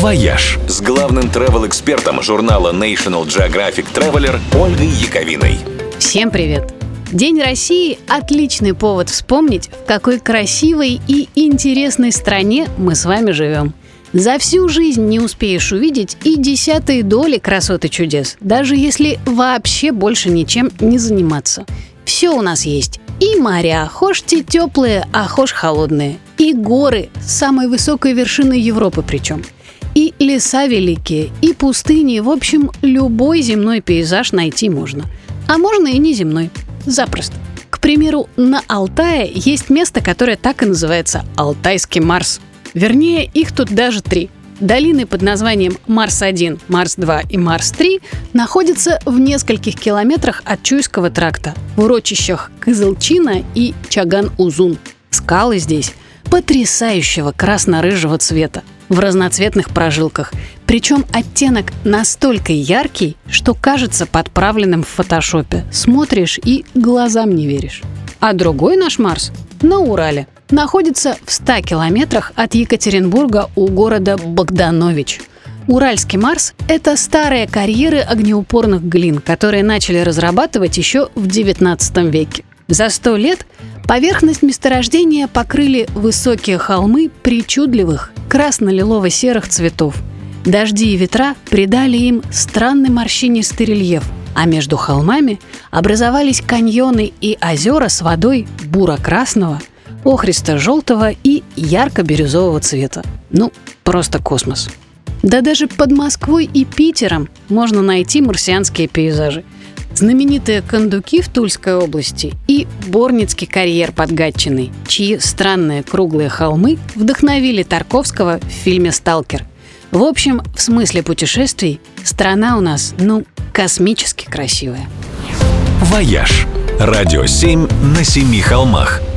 «Вояж» с главным travel-экспертом журнала National Geographic Traveler Ольгой Яковиной. Всем привет! День России – отличный повод вспомнить, в какой красивой и интересной стране мы с вами живем. За всю жизнь не успеешь увидеть и десятые доли красоты чудес, даже если вообще больше ничем не заниматься. Все у нас есть. И моря, хошь те теплые, а хошь холодные. И горы, самой высокой вершины Европы причем. Леса великие, и пустыни, в общем, любой земной пейзаж найти можно. А можно и неземной. Запросто. К примеру, на Алтае есть место, которое так и называется Алтайский Марс. Вернее, их тут даже три. Долины под названием Марс-1, Марс-2 и Марс-3 находятся в нескольких километрах от Чуйского тракта, в урочищах Кызылчина и Чаган-Узун. Скалы здесь потрясающего красно-рыжего цвета, в разноцветных прожилках. Причем оттенок настолько яркий, что кажется подправленным в фотошопе. Смотришь и глазам не веришь. А другой наш Марс на Урале находится в 100 километрах от Екатеринбурга у города Богданович. Уральский Марс – это старые карьеры огнеупорных глин, которые начали разрабатывать еще в XIX веке. За сто лет поверхность месторождения покрыли высокие холмы причудливых красно-лилово-серых цветов. Дожди и ветра придали им странный морщинистый рельеф, а между холмами образовались каньоны и озера с водой буро-красного, охристо-желтого и ярко-бирюзового цвета. Ну, просто космос. Да даже под Москвой и Питером можно найти марсианские пейзажи – знаменитые кондуки в Тульской области и Борницкий карьер под Гатчиной, чьи странные круглые холмы вдохновили Тарковского в фильме «Сталкер». В общем, в смысле путешествий страна у нас, ну, космически красивая. «Вояж» – радио 7 на семи холмах –